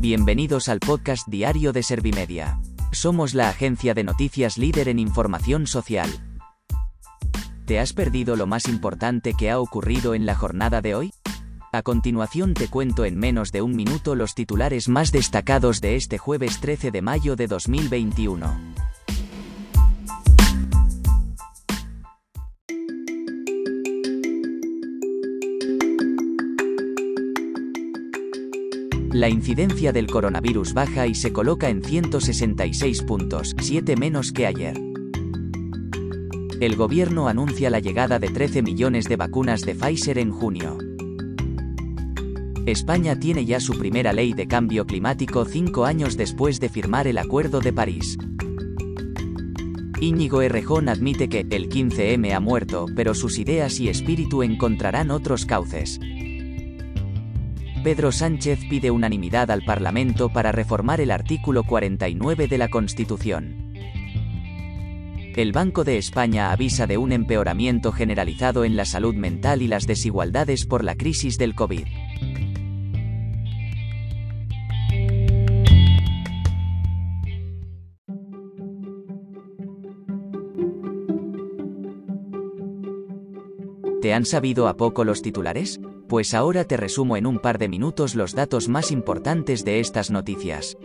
Bienvenidos al podcast diario de Servimedia. Somos la agencia de noticias líder en información social. ¿Te has perdido lo más importante que ha ocurrido en la jornada de hoy? A continuación te cuento en menos de un minuto los titulares más destacados de este jueves 13 de mayo de 2021. La incidencia del coronavirus baja y se coloca en 166 puntos, 7 menos que ayer. El gobierno anuncia la llegada de 13 millones de vacunas de Pfizer en junio. España tiene ya su primera ley de cambio climático cinco años después de firmar el Acuerdo de París. Íñigo Errejón admite que el 15M ha muerto, pero sus ideas y espíritu encontrarán otros cauces. Pedro Sánchez pide unanimidad al Parlamento para reformar el artículo 49 de la Constitución. El Banco de España avisa de un empeoramiento generalizado en la salud mental y las desigualdades por la crisis del COVID. ¿Te han sabido a poco los titulares? Pues ahora te resumo en un par de minutos los datos más importantes de estas noticias.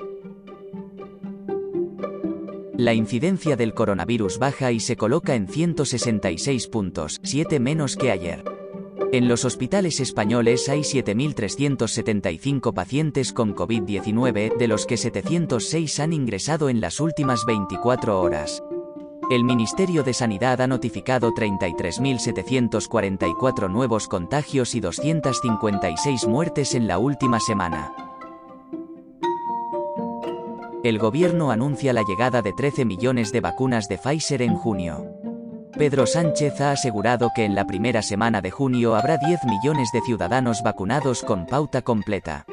La incidencia del coronavirus baja y se coloca en 166 puntos, 7 menos que ayer. En los hospitales españoles hay 7.375 pacientes con COVID-19, de los que 706 han ingresado en las últimas 24 horas. El Ministerio de Sanidad ha notificado 33.744 nuevos contagios y 256 muertes en la última semana. El gobierno anuncia la llegada de 13 millones de vacunas de Pfizer en junio. Pedro Sánchez ha asegurado que en la primera semana de junio habrá 10 millones de ciudadanos vacunados con pauta completa.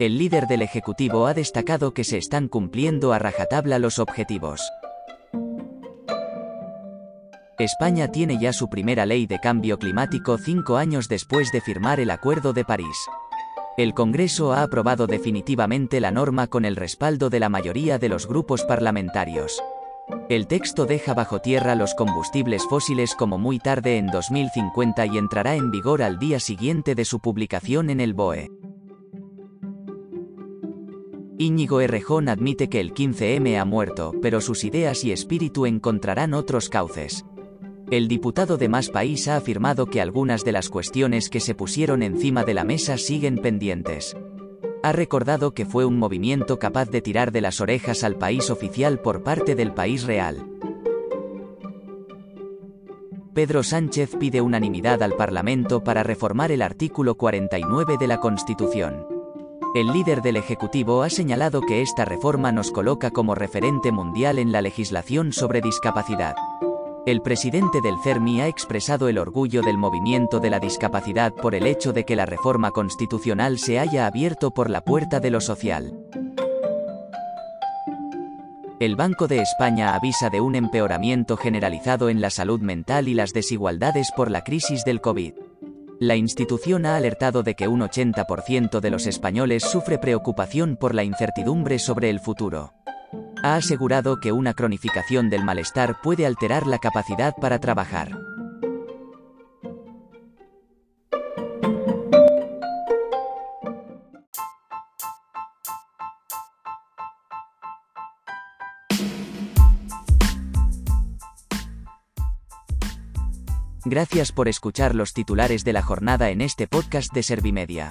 El líder del Ejecutivo ha destacado que se están cumpliendo a rajatabla los objetivos. España tiene ya su primera ley de cambio climático cinco años después de firmar el Acuerdo de París. El Congreso ha aprobado definitivamente la norma con el respaldo de la mayoría de los grupos parlamentarios. El texto deja bajo tierra los combustibles fósiles como muy tarde en 2050 y entrará en vigor al día siguiente de su publicación en el BOE. Íñigo Errejón admite que el 15M ha muerto, pero sus ideas y espíritu encontrarán otros cauces. El diputado de Más País ha afirmado que algunas de las cuestiones que se pusieron encima de la mesa siguen pendientes. Ha recordado que fue un movimiento capaz de tirar de las orejas al país oficial por parte del país real. Pedro Sánchez pide unanimidad al Parlamento para reformar el artículo 49 de la Constitución. El líder del Ejecutivo ha señalado que esta reforma nos coloca como referente mundial en la legislación sobre discapacidad. El presidente del CERMI ha expresado el orgullo del movimiento de la discapacidad por el hecho de que la reforma constitucional se haya abierto por la puerta de lo social. El Banco de España avisa de un empeoramiento generalizado en la salud mental y las desigualdades por la crisis del COVID. La institución ha alertado de que un 80% de los españoles sufre preocupación por la incertidumbre sobre el futuro ha asegurado que una cronificación del malestar puede alterar la capacidad para trabajar. Gracias por escuchar los titulares de la jornada en este podcast de Servimedia.